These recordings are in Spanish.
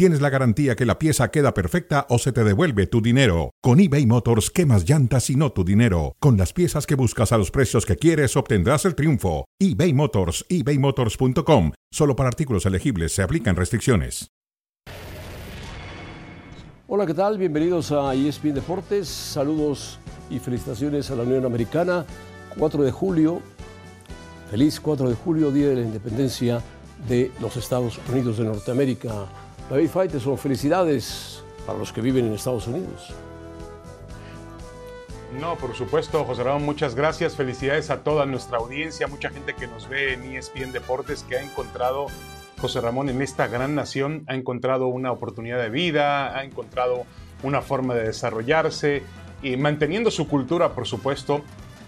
tienes la garantía que la pieza queda perfecta o se te devuelve tu dinero. Con eBay Motors, quemas llantas y no tu dinero. Con las piezas que buscas a los precios que quieres, obtendrás el triunfo. eBay Motors, ebaymotors.com. Solo para artículos elegibles se aplican restricciones. Hola, ¿qué tal? Bienvenidos a ESPN Deportes. Saludos y felicitaciones a la Unión Americana. 4 de julio, feliz 4 de julio, Día de la Independencia de los Estados Unidos de Norteamérica. David Faiteson, felicidades para los que viven en Estados Unidos. No, por supuesto, José Ramón, muchas gracias. Felicidades a toda nuestra audiencia, mucha gente que nos ve en ESPN Deportes que ha encontrado, José Ramón, en esta gran nación, ha encontrado una oportunidad de vida, ha encontrado una forma de desarrollarse y manteniendo su cultura, por supuesto,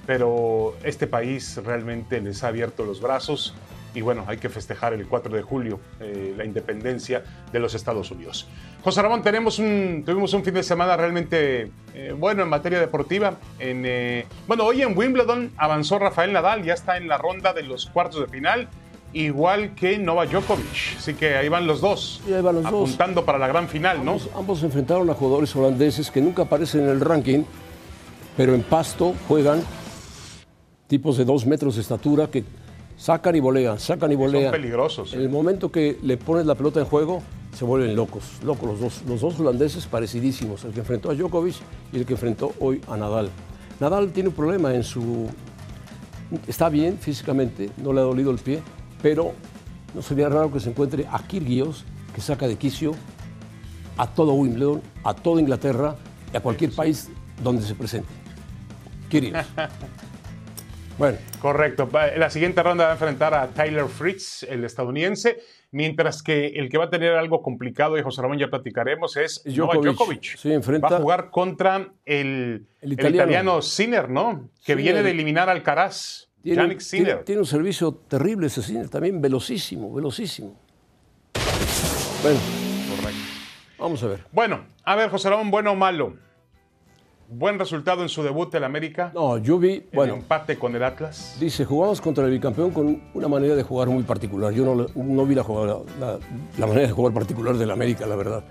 pero este país realmente les ha abierto los brazos y bueno, hay que festejar el 4 de julio eh, la independencia de los Estados Unidos. José Ramón, tenemos un, tuvimos un fin de semana realmente eh, bueno en materia deportiva. En, eh, bueno, hoy en Wimbledon avanzó Rafael Nadal, ya está en la ronda de los cuartos de final, igual que Nova Djokovic. Así que ahí van los dos, apuntando para la gran final, ¿no? Ambos, enfrentaron a jugadores holandeses que nunca aparecen en el ranking, pero en pasto juegan tipos de dos metros de estatura que sacan y volean, sacan y volean. Son peligrosos. En el momento que le pones la pelota en juego, se vuelven locos, locos los dos, los dos holandeses parecidísimos, el que enfrentó a Djokovic y el que enfrentó hoy a Nadal. Nadal tiene un problema en su... Está bien físicamente, no le ha dolido el pie, pero no sería raro que se encuentre a Kirgios, que saca de quicio a todo Wimbledon, a toda Inglaterra y a cualquier país donde se presente. Kirgios. Bueno. Correcto. La siguiente ronda va a enfrentar a Tyler Fritz, el estadounidense, mientras que el que va a tener algo complicado, y José Ramón ya platicaremos, es Djokovic. Sí, enfrenta... Va a jugar contra el, italiano. Sinner, ¿no? Que viene de eliminar al Caraz. Tiene, Sinner. Tiene, un servicio terrible ese Sinner, también velocísimo, velocísimo. Bueno. Correcto. Vamos a ver. Bueno, a ver, José Ramón, bueno o malo buen resultado en su debut en América. No, yo vi. Bueno, empate con el Atlas. Dice, jugamos contra el bicampeón con una manera de jugar muy particular. Yo no, no vi la, la, la, manera de jugar particular del América, la verdad.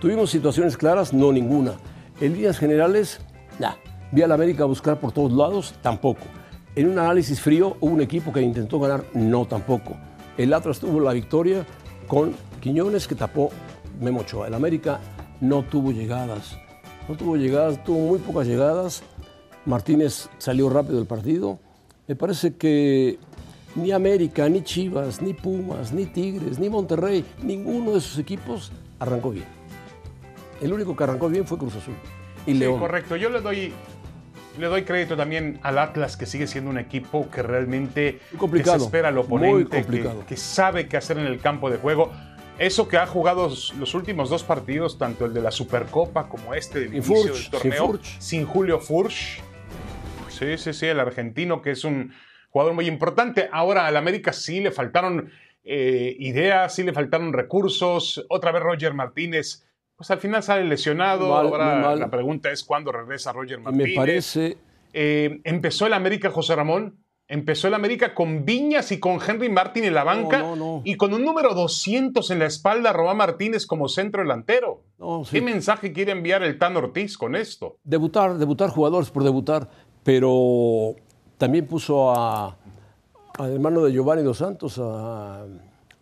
Tuvimos situaciones claras, no ninguna. En líneas generales, nada. Vi al América buscar por todos lados, tampoco. En un análisis frío, hubo un equipo que intentó ganar, no tampoco. El Atlas tuvo la victoria con Quiñones que tapó Memo Ochoa. El América no tuvo llegadas no tuvo llegadas, tuvo muy pocas llegadas. Martínez salió rápido del partido. Me parece que ni América, ni Chivas, ni Pumas, ni Tigres, ni Monterrey, ninguno de sus equipos arrancó bien. El único que arrancó bien fue Cruz Azul. Y sí, correcto. Yo le doy, le doy crédito también al Atlas, que sigue siendo un equipo que realmente complicado, espera al oponente, que, que, sabe qué hacer en el campo de juego eso que ha jugado los últimos dos partidos, tanto el de la Supercopa como este del inicio del torneo, sin, Julio Furch. Sí, sí, sí, el argentino que es un jugador muy importante. Ahora al América sí le faltaron eh, ideas, sí le faltaron recursos. Otra vez Roger Martínez, pues al final sale lesionado. Ahora la pregunta es cuándo regresa Roger Martínez. Me parece. Eh, empezó el América José Ramón Empezó el América con Viñas y con Henry Martin en la banca y con un número 200 en la espalda, Román Martínez como centro delantero. ¿Qué mensaje quiere enviar el Tan Ortiz con esto? Debutar, debutar jugadores por debutar, pero también puso a, al hermano de Giovanni Dos Santos, a,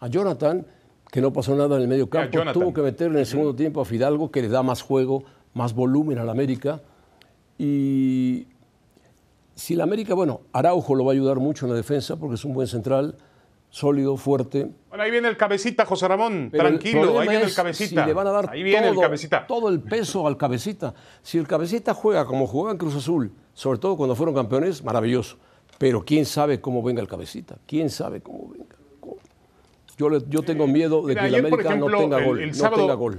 Jonathan, que no pasó nada en el medio campo. Tuvo que meter en el segundo tiempo a Fidalgo, que le da más juego, más volumen al América. Y si la América, bueno, Araujo lo va a ayudar mucho en la defensa porque es un buen central, sólido, fuerte. Bueno, ahí viene el cabecita, José Ramón, tranquilo, ahí viene el cabecita. Si le van a dar ahí viene todo, el cabecita. todo el peso al cabecita. Si el cabecita juega como jugaba en Cruz Azul, sobre todo cuando fueron campeones, maravilloso. Pero quién sabe cómo venga el cabecita, quién sabe cómo venga. Yo, yo tengo miedo de que el América no tenga gol. no tenga gol.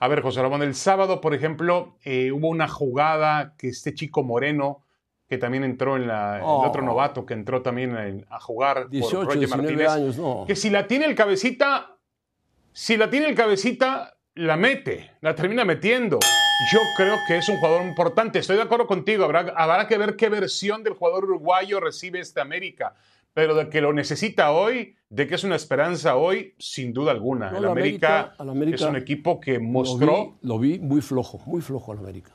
A ver, José Ramón, el sábado, por ejemplo, eh, hubo una jugada que este chico Moreno que también entró en la, el otro novato que entró también a jugar 18, por 19 años, no. Que si la tiene el cabecita, si la tiene el cabecita, la mete, la termina metiendo. Yo creo que es un jugador importante. Estoy de acuerdo contigo. Habrá, habrá que ver qué versión del jugador uruguayo recibe este América. Pero de que lo necesita hoy, de que es una esperanza hoy, sin duda alguna. el América, es un equipo que mostró. Lo vi, muy flojo, muy flojo al América.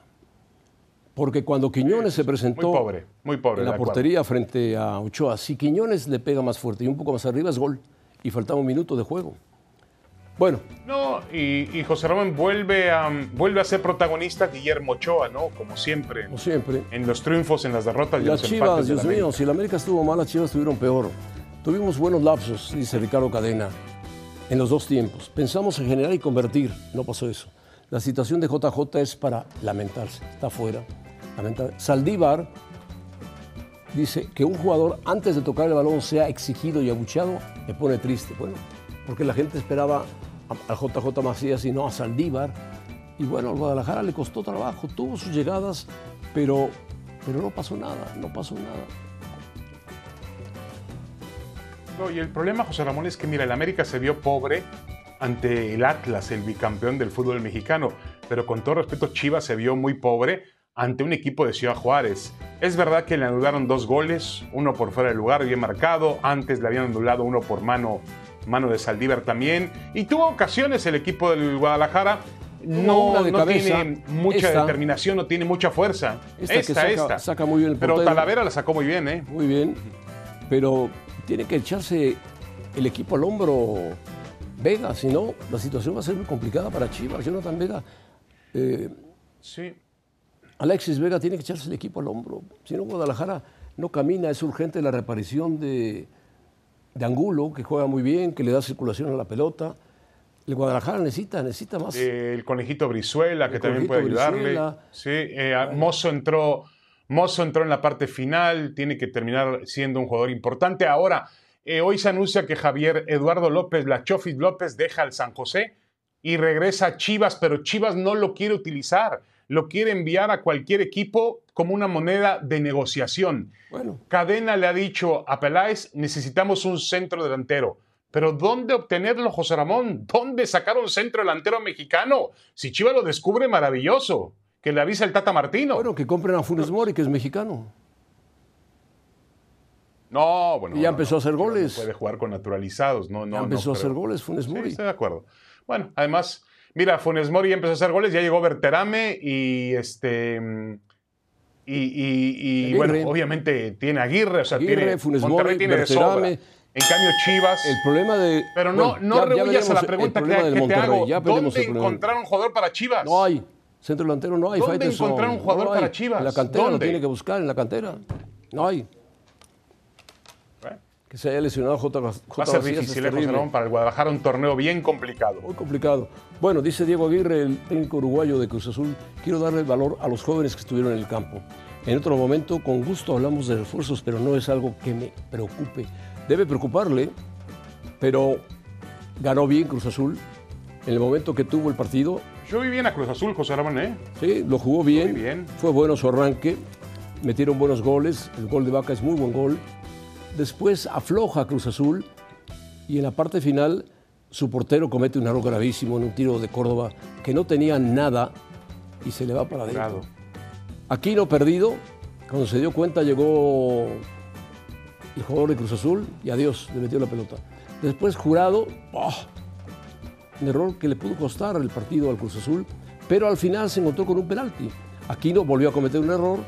Porque cuando Quiñones se presentó muy pobre, muy pobre, en la portería frente a Ochoa, si Quiñones le pega más fuerte y un poco más arriba es gol. Y faltaba un minuto de juego. Bueno. No, y, José Ramón vuelve a, vuelve a ser protagonista Guillermo Ochoa, ¿no? Como siempre. Como siempre. En los triunfos, en las derrotas y, las Chivas, Dios mío, si la América estuvo mal, las Chivas estuvieron peor. Tuvimos buenos lapsos, dice Ricardo Cadena, en los dos tiempos. Pensamos en generar y convertir, no pasó eso. La situación de JJ es para lamentarse, está fuera. Saldívar dice que un jugador antes de tocar el balón sea exigido y abucheado, me pone triste. Bueno, porque la gente esperaba al JJ Macías y no a Saldívar. Y bueno, al Guadalajara le costó trabajo, tuvo sus llegadas, pero, pero no pasó nada, no pasó nada. No, y el problema, José Ramón, es que mira, el América se vio pobre ante el Atlas, el bicampeón del fútbol mexicano, pero con todo respeto, Chivas se vio muy pobre ante un equipo de Ciudad Juárez. Es verdad que le anularon dos goles, uno por fuera del lugar, bien marcado, antes le habían anulado uno por mano mano de Saldívar también. Y tuvo ocasiones el equipo del Guadalajara. No, tiene mucha determinación, no tiene mucha fuerza. Esta, esta, saca, muy bien Pero Talavera la sacó muy bien, ¿eh? Muy bien. Pero tiene que echarse el equipo al hombro Vega, si no, la situación va a ser muy complicada para Chivas. Jonathan Vega. Eh, sí. Alexis Vega tiene que echarse el equipo al hombro. Si no, Guadalajara no camina, es urgente la reparición de, de Angulo, que juega muy bien, que le da circulación a la pelota. El Guadalajara necesita, necesita más. el conejito Brizuela, que también puede ayudarle. Sí, eh, Mozo entró, Mozo entró en la parte final, tiene que terminar siendo un jugador importante. Ahora, eh, hoy se anuncia que Javier Eduardo López, la Chofis López, deja al San José y regresa a Chivas, pero Chivas no lo quiere utilizar lo quiere enviar a cualquier equipo como una moneda de negociación. Bueno. Cadena le ha dicho a Peláez, necesitamos un centro delantero. Pero ¿dónde obtenerlo, José Ramón? ¿Dónde sacar un centro delantero mexicano? Si Chivas lo descubre, maravilloso. Que le avisa el Tata Martino. Bueno, que compren a Funes Mori, que es mexicano. No, bueno. Y ya empezó a hacer goles. puede jugar con naturalizados, no, no. Ya empezó a hacer goles Funes Mori. Sí, estoy de acuerdo. Bueno, además, Mira, Funes Mori empezó a hacer goles, ya llegó Berterame y este. Y, bueno, obviamente tiene Aguirre, o sea, tiene. Funes Monterrey tiene Berterame. En cambio, Chivas. El problema de. Pero no, no a la pregunta que, te hago. ¿Dónde encontrar un jugador para Chivas? No hay. Centro delantero no hay. ¿Dónde encontrar un jugador para Chivas? En la cantera lo tiene que buscar, en la cantera. No hay que se haya lesionado J. J. Va a ser difícil, ¿eh, para el Guadalajara un torneo bien complicado. Muy complicado. Bueno, dice Diego Aguirre, el técnico uruguayo de Cruz Azul, quiero darle el valor a los jóvenes que estuvieron en el campo. En otro momento, con gusto hablamos de refuerzos, pero no es algo que me preocupe. Debe preocuparle, pero ganó bien Cruz Azul. En el momento que tuvo el partido. Yo vi bien a Cruz Azul, José Ramón, ¿eh? Sí, lo jugó bien. Muy bien. Fue bueno su arranque. Metieron buenos goles. El gol de Vaca es muy buen gol. Después afloja Cruz Azul y en la parte final su portero comete un error gravísimo en un tiro de Córdoba que no tenía nada y se le va para adentro. Aquí no perdido, cuando se dio cuenta llegó el jugador de Cruz Azul y adiós, le metió la pelota. Después jurado, ¡oh! un error que le pudo costar el partido al Cruz Azul, pero al final se encontró con un penalti. Aquino volvió a cometer un error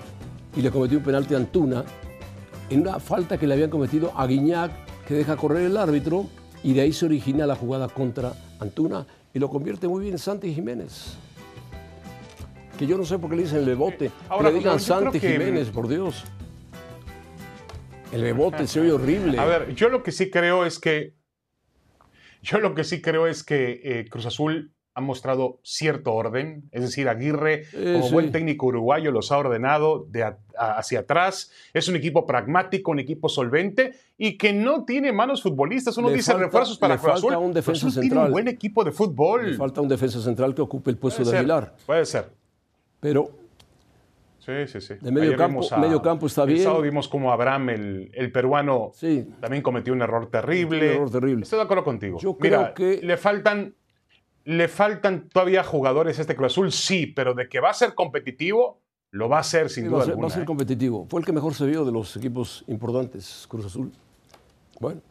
y le cometió un penalti a Antuna en una falta que le habían cometido a Guiñac, que deja correr el árbitro, y de ahí se origina la jugada contra Antuna y lo convierte muy bien Santi Jiménez. Que yo no sé por qué le dicen el bebote. Ahora, le digan Santi Jiménez, por Dios. El bebote se oye horrible. A ver, yo lo que sí creo es que. Yo lo que sí creo es que eh, Cruz Azul ha mostrado cierto orden, es decir, Aguirre, como buen técnico uruguayo, los ha ordenado de hacia atrás. Es un equipo pragmático, un equipo solvente y que no tiene manos futbolistas. Uno dice refuerzos para Cruz Azul. Un defensa central. Tiene un buen equipo de fútbol. Le falta un defensa central que ocupe el puesto de Aguilar. Puede ser. Pero Sí, sí, sí. De medio, Ayer campo, vimos a- medio campo está El bien. sábado vimos como Abraham, el, el peruano, Sí. también cometió un error terrible. Un error terrible. Estoy de acuerdo contigo. Yo Mira, creo que- le faltan, le faltan todavía jugadores a este Cruz Azul, sí, pero de que va a ser competitivo, lo va a ser sin Sí, duda va, alguna. va a ser ¿eh? competitivo. Fue el que mejor se vio de los equipos importantes, Cruz Azul. Bueno,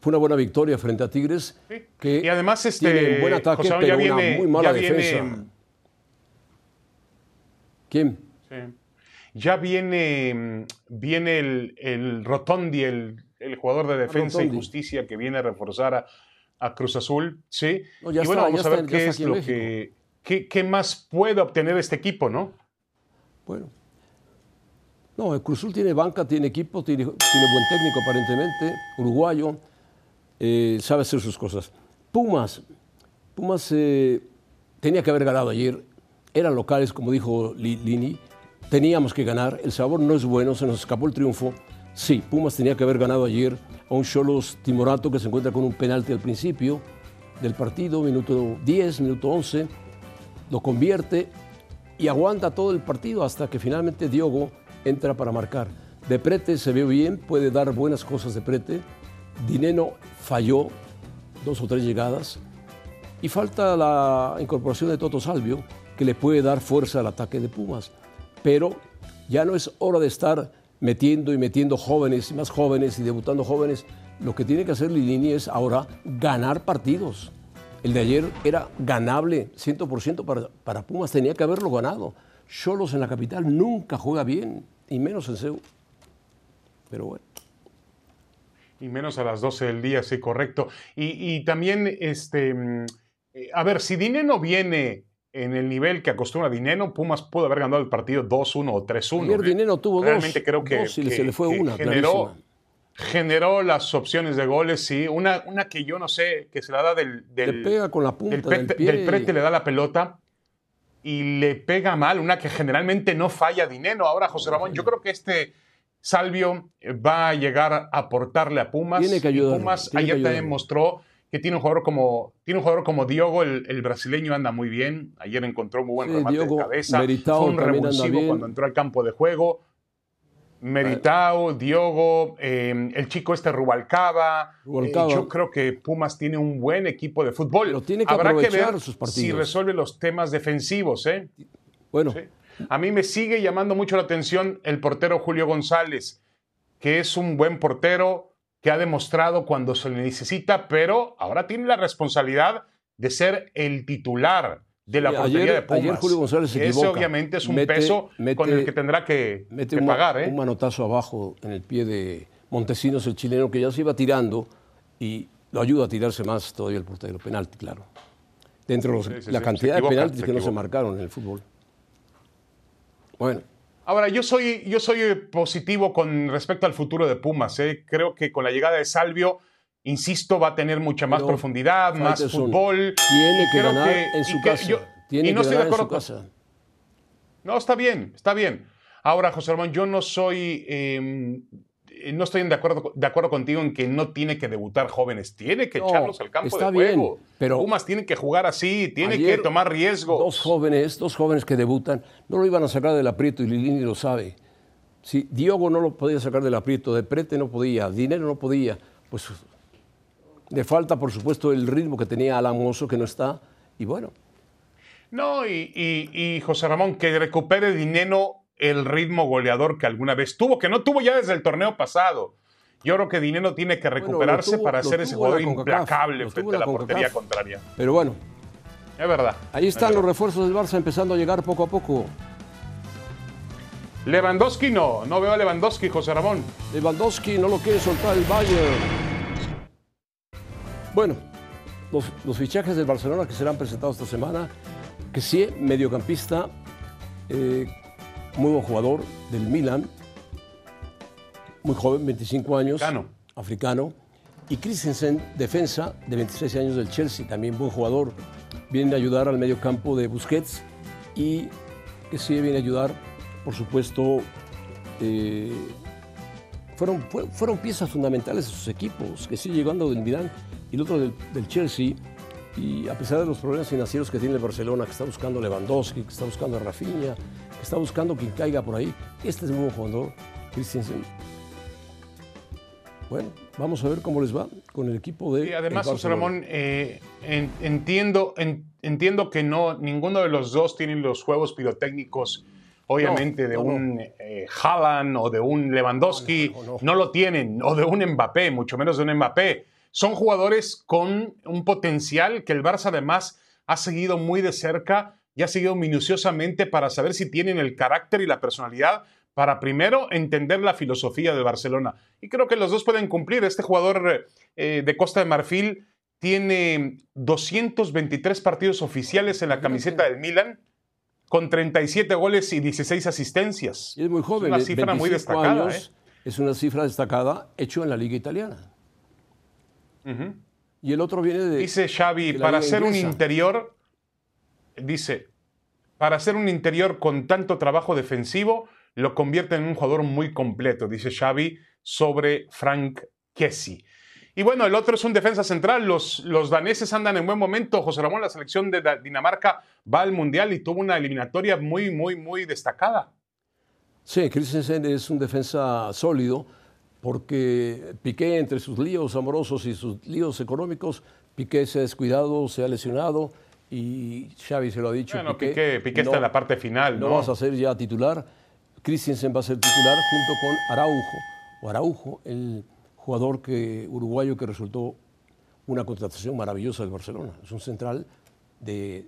fue una buena victoria frente a Tigres. Sí. Que y además, este, tienen buen ataque, José pero una muy mala viene- defensa. ¿Quién? Sí. Ya viene, viene el, el Rotondi, el, el jugador de defensa y justicia que viene a reforzar a, a Cruz Azul. Sí. No, y bueno, está, vamos a ver está- qué es lo México. que. Qué, qué más puede obtener este equipo, ¿no? Bueno. No, el Cruz Azul tiene banca, tiene equipo, tiene, tiene buen técnico aparentemente, uruguayo, eh, sabe hacer sus cosas. Pumas, Pumas eh, tenía que haber ganado ayer, eran locales, como dijo Li- Lini, teníamos que ganar, el sabor no es bueno, se nos escapó el triunfo. Sí, Pumas tenía que haber ganado ayer a un Cholos Timorato que se encuentra con un penalti al principio del partido, minuto 10, minuto 11, lo convierte y aguanta todo el partido hasta que finalmente Diogo entra para marcar. De Prete se ve bien, puede dar buenas cosas de Prete. Dineno falló dos o tres llegadas. Y falta la incorporación de Toto Salvio, que le puede dar fuerza al ataque de Pumas. Pero ya no es hora de estar metiendo y metiendo jóvenes y más jóvenes y debutando jóvenes. Lo que tiene que hacer Lilini es ahora ganar partidos. El de ayer era ganable 100% para, para Pumas, tenía que haberlo ganado. Cholos en la capital nunca juega bien, y menos en Seúl. Pero bueno. Y menos a las 12 del día, sí, correcto. Y, y también, este, mm, eh, a ver, si Dineno viene en el nivel que acostumbra Dineno, Pumas pudo haber ganado el partido 2-1 o 3-1. Ayer. Dineno tuvo Realmente dos, creo que, dos y que- se le fue una, generó, generó las opciones de goles, sí. Una, una que yo no sé, que se la da del, Le pega con la punta del, pie. del prete, le da la pelota y le pega mal, una que generalmente no falla Dineno. Ahora, José Ramón, yo creo que este Salvio va a llegar a aportarle a Pumas. Tiene que Y ayudarlo, Pumas ayer también mostró que tiene un jugador como, tiene un jugador como Diogo, el, el brasileño anda muy bien. Ayer encontró muy buen Sí, remate Diogo, de cabeza. Meritao Fue un revulsivo cuando entró al campo de juego. Meritao, Diogo, eh, el chico este Rubalcaba. Rubalcaba. Eh, yo creo que Pumas tiene un buen equipo de fútbol. Pero tiene que Habrá que ver sus si resuelve los temas defensivos. ¿eh? Bueno, Sí. A mí me sigue llamando mucho la atención el portero Julio González, que es un buen portero que ha demostrado cuando se le necesita, pero ahora tiene la responsabilidad de ser el titular de la Sí, portería ayer- de Pumas. ayer Julio González se Ese equivoca. obviamente es un Mete- peso con el que tendrá que, mete que un, ma- pagar. ¿eh? un manotazo abajo en el pie de Montesinos, el chileno, que ya se iba tirando y lo ayuda a tirarse más todavía el portero. Penalti, claro. Dentro de los- Sí, sí, la cantidad equivoca, de penaltis que no se marcaron en el fútbol. Bueno, Ahora, yo soy, yo soy eh, positivo con respecto al futuro de Pumas. ¿eh? Creo que con la llegada de Salvio, insisto, va a tener mucha más Pero, profundidad, más fútbol. tiene que creo ganar que- en y su casa. yo- tiene y no que estoy de ganar en su acuerdo casa. No, está bien, está bien. Ahora, José Ramón, yo no soy, eh, no estoy de acuerdo, de acuerdo contigo en que no tiene que debutar jóvenes, tiene que No, echarlos al campo está de juego. bien, pero- Pumas tiene que jugar así, tiene que tomar riesgos. Dos jóvenes, dos jóvenes que debutan, no lo iban a sacar del aprieto y Lilini lo sabe. Si Diogo no lo podía sacar del aprieto, de Prete no podía, Dinero no podía, pues le falta por supuesto el ritmo que tenía Alan Mozo que no está y bueno, No, y, y- y José Ramón, que recupere Dineno el ritmo goleador que alguna vez tuvo, que no tuvo ya desde el torneo pasado. Yo creo que Dineno tiene que Bueno, recuperarse tuvo- para ser ese jugador implacable frente en a la la portería contraria. pero bueno, Es verdad. ahí están Es los refuerzos del Barça empezando a llegar poco a poco. Lewandowski no, no veo a Lewandowski, José Ramón. Lewandowski no lo quiere soltar el Bayern. Bueno, los, los fichajes del Barcelona que serán presentados esta semana, que sí, mediocampista, eh, muy buen jugador del Milan, muy joven, 25 años, Africano. africano, y Christensen, defensa de 26 años del Chelsea, también buen jugador, viene a ayudar al mediocampo de Busquets y que sí viene a ayudar, por supuesto, eh, fueron, fue- fueron piezas fundamentales de sus equipos, que sí llegando del Milán y el otro del, del Chelsea. Y a pesar de los problemas financieros que tiene el Barcelona, que está buscando Lewandowski, que está buscando a Rafinha, está buscando quien caiga por ahí. Este es un buen jugador, Christensen. Bueno, vamos a ver cómo les va con el equipo de. Y además, José Ramón, eh, entiendo, entiendo que no, ninguno de los dos tienen los juegos pirotécnicos, obviamente, de un eh, Haaland o de un Lewandowski. No, lo tienen, o de un Mbappé, mucho menos de un Mbappé. Son jugadores con un potencial que el Barça además ha seguido muy de cerca y ha seguido minuciosamente para saber si tienen el carácter y la personalidad para primero entender la filosofía de Barcelona. Y creo que los dos pueden cumplir. Este jugador eh, de Costa de Marfil tiene 223 partidos oficiales en la camiseta del Milan, con 37 goles y 16 asistencias. es muy joven, es una cifra muy destacada. ¿eh? Es una cifra destacada hecho en la Liga Italiana. Y el otro viene de. Dice Xavi, para ser un interior, dice, para ser un interior con tanto trabajo defensivo, lo convierte en un jugador muy completo, dice Xavi sobre Frank Kessi. Y bueno, el otro es un defensa central. Los, los daneses andan en buen momento. José Ramón, la selección de Dinamarca va al Mundial y tuvo una eliminatoria muy, muy, muy destacada. Sí, Christensen es un defensa sólido porque Piqué, entre sus líos amorosos y sus líos económicos, Piqué se ha descuidado, se ha lesionado y Xavi se lo ha dicho. Bueno, Piqué, Piqué, está en la parte final. No, no vas a ser ya titular. Christensen va a ser titular junto con Araujo, o Araujo, el jugador que, uruguayo que resultó una contratación maravillosa del Barcelona. Es un central de,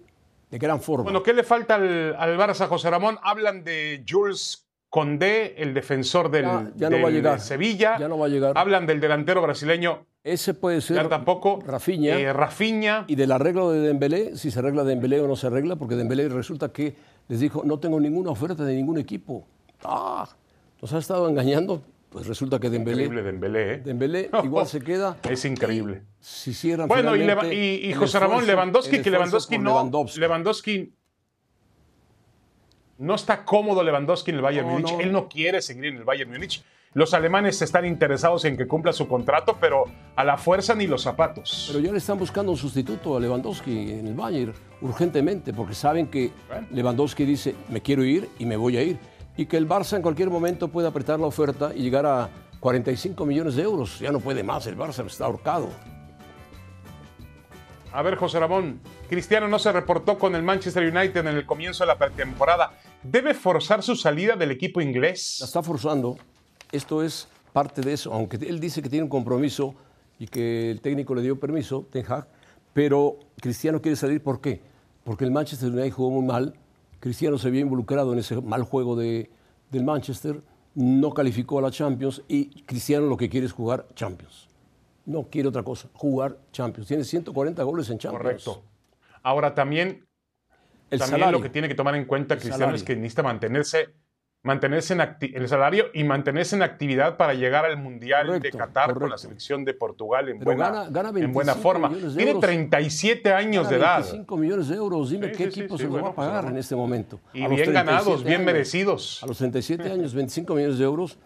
gran forma. Bueno, ¿qué le falta al, al, Barça, José Ramón? Hablan de Jules Condé, el defensor del, ya, no va a llegar. Sevilla. Ya no va a llegar. Hablan del delantero brasileño. Ese puede ser. tampoco. Rafinha. Eh, Rafinha. Y del arreglo de Dembélé, si se arregla Dembélé o no se arregla, porque Dembélé resulta que les dijo, no tengo ninguna oferta de ningún equipo. ¡Ah! Nos ha estado engañando. Pues resulta que Dembélé. Increíble Dembélé, ¿eh? Dembélé igual se queda. Es increíble. Si cierran Bueno, y, y, José Ramón Lewandowski, que Lewandowski no. Lewandowski. No está cómodo Lewandowski en el Bayern no, Múnich. Él no quiere seguir en el Bayern Múnich. Los alemanes están interesados en que cumpla su contrato, pero a la fuerza ni los zapatos. Pero ya le están buscando un sustituto a Lewandowski en el Bayern urgentemente, porque saben que Lewandowski dice, me quiero ir y me voy a ir y que el Barça en cualquier momento puede apretar la oferta y llegar a 45 millones de euros. Ya no puede más, el Barça está ahorcado. A ver, José Ramón, Cristiano no se reportó con el Manchester United en el comienzo de la pretemporada. ¿Debe forzar su salida del equipo inglés? La está forzando. Esto es parte de eso, aunque él dice que tiene un compromiso y que el técnico le dio permiso, Ten Hag, pero Cristiano quiere salir, ¿por qué? Porque el Manchester United jugó muy mal, Cristiano se había involucrado en ese mal juego de, del Manchester, no calificó a la Champions y Cristiano lo que quiere es jugar Champions. No quiere otra cosa, jugar Champions. Tiene 140 goles en Champions. Correcto. Ahora también, el también lo que tiene que tomar en cuenta Cristiano es que necesita mantenerse mantenerse en el salario y mantenerse en actividad para llegar al Mundial de Qatar con la selección de Portugal en, buena, en buena forma. Tiene 37 años de edad. 25 millones de euros. Dime qué equipo se lo va a pues, pagar en este momento. Y bien ganados, bien merecidos. A los 37 años, 25 millones de euros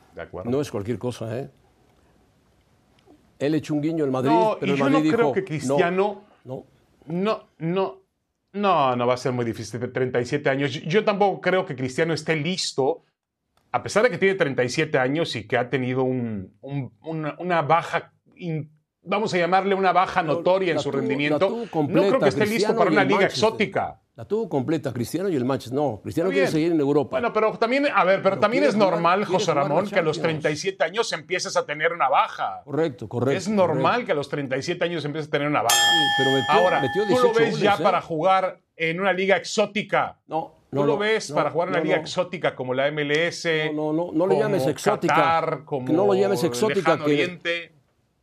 no es cualquier cosa. ¿eh? Él echó un guiño al Madrid, pero el Madrid yo no creo que Cristiano... no, no, no no, no va a ser muy difícil. 37 años. Yo tampoco creo que Cristiano esté listo, a pesar de que tiene 37 años y que ha tenido una, baja, vamos a llamarle una baja notoria en su rendimiento. no creo que esté listo para una liga exótica. La tuvo completa Cristiano y el Manchester. No, Cristiano quiere seguir en Europa. Bueno, pero también, a ver, pero, también es normal, José Ramón, que a los 37 años empieces a tener una baja. Correcto, correcto. Es normal que a los 37 años empieces a tener una baja. pero Ahora, ¿tú lo ves ya ¿eh? para jugar en una liga exótica? No. ¿Tú lo ves para jugar en una liga exótica como la MLS? No, no, no, no le llames exótica. como no lo llames exótica. Que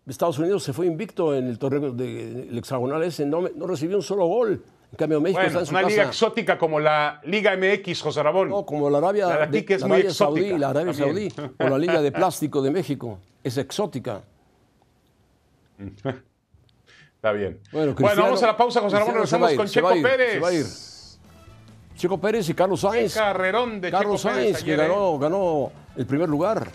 Estados Unidos se fue invicto en el torneo del hexagonal ese, no, no recibió un solo gol. En cambio, México está en su una liga exótica como la Liga MX, José Ramón. No, como la Arabia, la de, que es muy Saudí, la Arabia Saudí, o la Liga de Plástico de México. Es exótica. Está bien. Bueno, vamos a la pausa, José Ramón. Regresamos con Checo Pérez. Ir. Checo Pérez y Carlos Sainz. Carrerón de Carlos Checo Sainz, Pérez que ganó, ganó el primer lugar.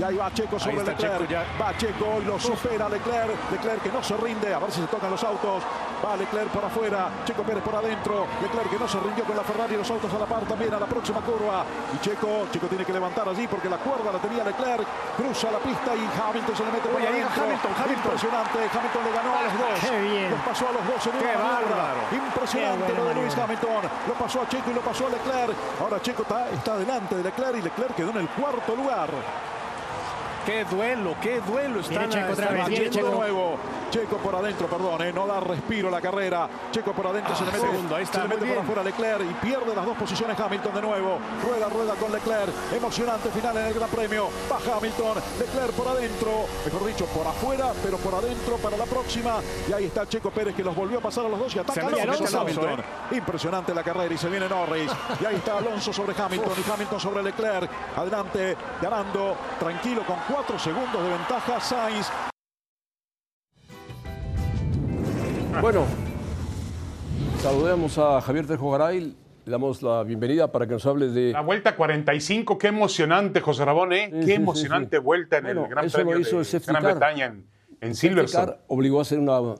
Y ahí va Checo sobre Leclerc. Va Checo y lo supera Leclerc. Leclerc que no se rinde. A ver si se tocan los autos. Va Leclerc por afuera. Checo Pérez por adentro. Leclerc que no se rindió con la Ferrari. Los autos a la par también a la próxima curva. Y Checo, Checo tiene que levantar allí porque la cuerda la tenía Leclerc. Cruza la pista y Hamilton se le mete por ahí. Hamilton, Hamilton. Impresionante. Hamilton le ganó a los dos. Qué bien. Los pasó a los dos en una bárbaro. Impresionante lo de Luis Hamilton. Lo pasó a Checo y lo pasó a Leclerc. Ahora Checo está, está delante de Leclerc y Leclerc quedó en el cuarto lugar. Qué duelo, qué duelo. Están Checo otra vez, Checo. nuevo. Checo por adentro, perdón, eh, no da respiro la carrera. Checo por adentro, ah, se le mete, segundo, ahí está, se le mete por afuera Leclerc y pierde las dos posiciones Hamilton de nuevo. Rueda, rueda con Leclerc. Emocionante final en el Gran Premio. Va Hamilton, Leclerc por adentro, mejor dicho, por afuera, pero por adentro para la próxima. Y ahí está Checo Pérez que los volvió a pasar a los dos y ataca a Alonso, Hamilton. Eh. Impresionante la carrera y se viene Norris. Y ahí está Alonso sobre Hamilton y Hamilton sobre Leclerc. Adelante, ganando, tranquilo con cuatro segundos de ventaja Sainz. Bueno, saludemos a Javier Trejo Garay. Le damos la bienvenida para que nos hable de... La vuelta 45, qué emocionante, José Rabón, ¿eh? qué emocionante vuelta en el Gran Premio hizo de el Gran Bretaña en, en Silverstone. obligó a hacer una,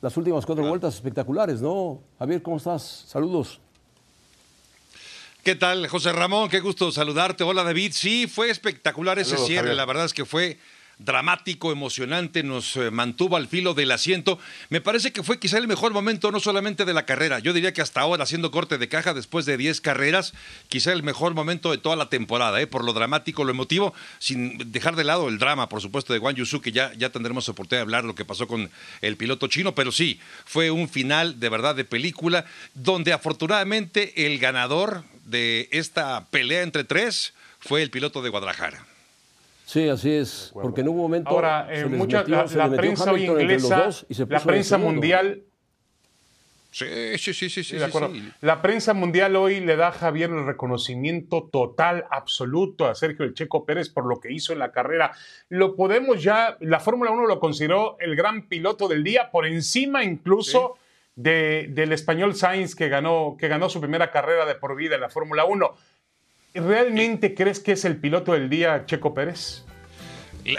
las últimas cuatro vueltas espectaculares, ¿no? Javier, ¿cómo estás? Saludos. ¿Qué tal, José Ramón? Qué gusto saludarte. Hola, David. Sí, fue espectacular ese cierre. La verdad es que fue dramático, emocionante, nos eh, mantuvo al filo del asiento. Me parece que fue quizá el mejor momento, no solamente de la carrera, yo diría que hasta ahora, haciendo corte de caja después de 10 carreras, quizá el mejor momento de toda la temporada, ¿eh? por lo dramático, lo emotivo, sin dejar de lado el drama, por supuesto, de Juan Yusu, que ya, ya tendremos oportunidad de hablar lo que pasó con el piloto chino, pero sí, fue un final de verdad de película, donde afortunadamente el ganador de esta pelea entre tres fue el piloto de Guadalajara. Sí, así es, porque en un momento Ahora, eh, mucha, la, prensa inglesa, la prensa mundial... Sí, sí, sí, sí, sí, La prensa mundial hoy le da a Javier el reconocimiento total, absoluto a Sergio El Checo Pérez por lo que hizo en la carrera. Lo podemos ya, la Fórmula 1 lo consideró el gran piloto del día, por encima incluso de, del español Sainz que ganó, que ganó su primera carrera de por vida en la Fórmula 1. ¿Realmente crees que es el piloto del día Checo Pérez?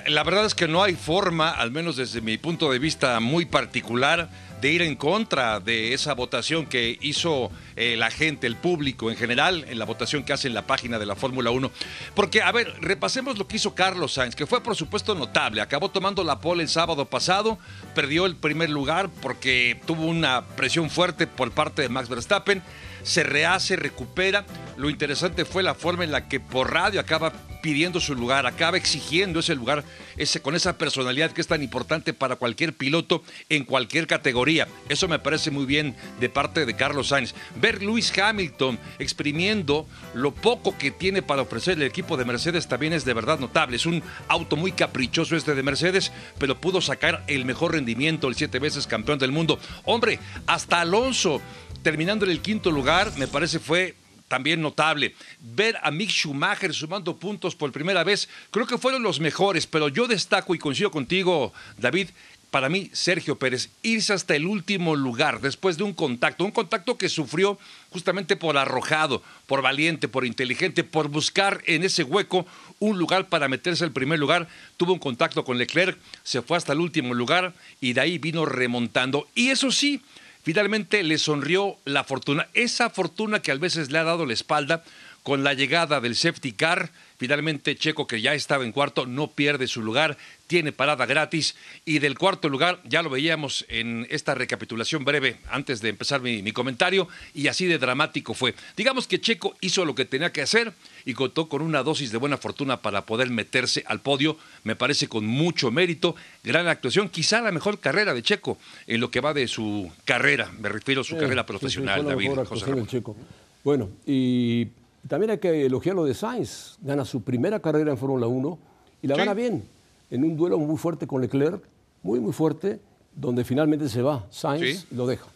La, verdad es que no hay forma, al menos desde mi punto de vista muy particular, de ir en contra de esa votación que hizo eh, la gente, el público en general, en la votación que hace en la página de la Fórmula 1. Porque, a ver, repasemos lo que hizo Carlos Sainz, que fue por supuesto notable. Acabó tomando la pole el sábado pasado, perdió el primer lugar porque tuvo una presión fuerte por parte de Max Verstappen se rehace, recupera. Lo interesante fue la forma en la que por radio acaba pidiendo su lugar, acaba exigiendo ese lugar, ese, con esa personalidad que es tan importante para cualquier piloto en cualquier categoría. Eso me parece muy bien de parte de Carlos Sainz. Ver Luis Hamilton exprimiendo lo poco que tiene para ofrecer el equipo de Mercedes también es de verdad notable. Es un auto muy caprichoso este de Mercedes, pero pudo sacar el mejor rendimiento, el siete veces campeón del mundo. Hombre, hasta Alonso terminando en el quinto lugar, me parece fue también notable. Ver a Mick Schumacher sumando puntos por primera vez, creo que fueron los mejores, pero yo destaco y coincido contigo, David, para mí, Sergio Pérez, irse hasta el último lugar después de un contacto, un contacto que sufrió justamente por arrojado, por valiente, por inteligente, por buscar en ese hueco un lugar para meterse al primer lugar. Tuvo un contacto con Leclerc, se fue hasta el último lugar y de ahí vino remontando. Y eso sí, Finalmente le sonrió la fortuna, esa fortuna que a veces le ha dado la espalda con la llegada del safety car. Finalmente Checo, que ya estaba en cuarto, no pierde su lugar, tiene parada gratis. Y del cuarto lugar, ya lo veíamos en esta recapitulación breve antes de empezar mi, mi comentario, y así de dramático fue. Digamos que Checo hizo lo que tenía que hacer y contó con una dosis de buena fortuna para poder meterse al podio, me parece con mucho mérito, gran actuación, quizá la mejor carrera de Checo en lo que va de su carrera, me refiero a su carrera profesional, David José Checo. Bueno, y también hay que elogiar lo de Sainz, gana su primera carrera en Fórmula 1 y la gana bien, en un duelo muy fuerte con Leclerc, muy muy fuerte, donde finalmente se va Sainz y lo deja.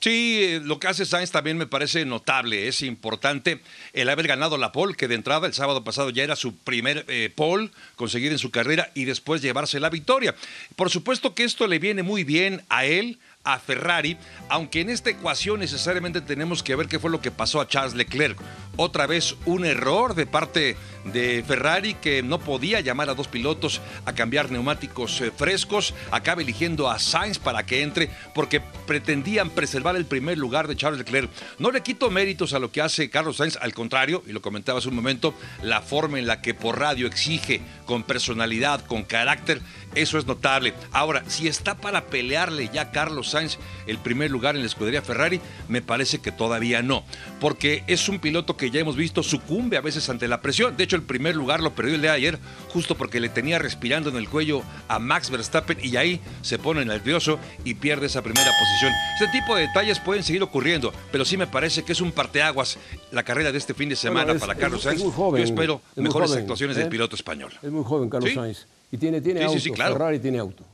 Sí, eh, lo que hace Sainz también me parece notable, es importante el haber ganado la pole, que de entrada el sábado pasado ya era su primer eh, pole conseguido en su carrera y después llevarse la victoria. Por supuesto que esto le viene muy bien a él, a Ferrari, aunque en esta ecuación necesariamente tenemos que ver qué fue lo que pasó a Charles Leclerc. Otra vez un error de parte de Ferrari que no podía llamar a dos pilotos a cambiar neumáticos eh, frescos, acaba eligiendo a Sainz para que entre porque pretendían preservar el primer lugar de Charles Leclerc. No le quito méritos a lo que hace Carlos Sainz, al contrario, y lo comentaba hace un momento, la forma en la que por radio exige con personalidad, con carácter, eso es notable. Ahora, si está para pelearle ya Carlos Sainz el primer lugar en la escudería Ferrari, me parece que todavía no, porque es un piloto que ya hemos visto sucumbe a veces ante la presión. De hecho, el primer lugar lo perdió el día de ayer, justo porque le tenía respirando en el cuello a Max Verstappen y ahí se pone nervioso y pierde esa primera posición. Este tipo de detalles pueden seguir ocurriendo, pero sí me parece que es un parteaguas la carrera de este fin de semana para Carlos Sainz. Yo espero mejores actuaciones del ¿eh? piloto español. Es muy joven Carlos Sainz. Y tiene, tiene auto. Ferrari tiene auto.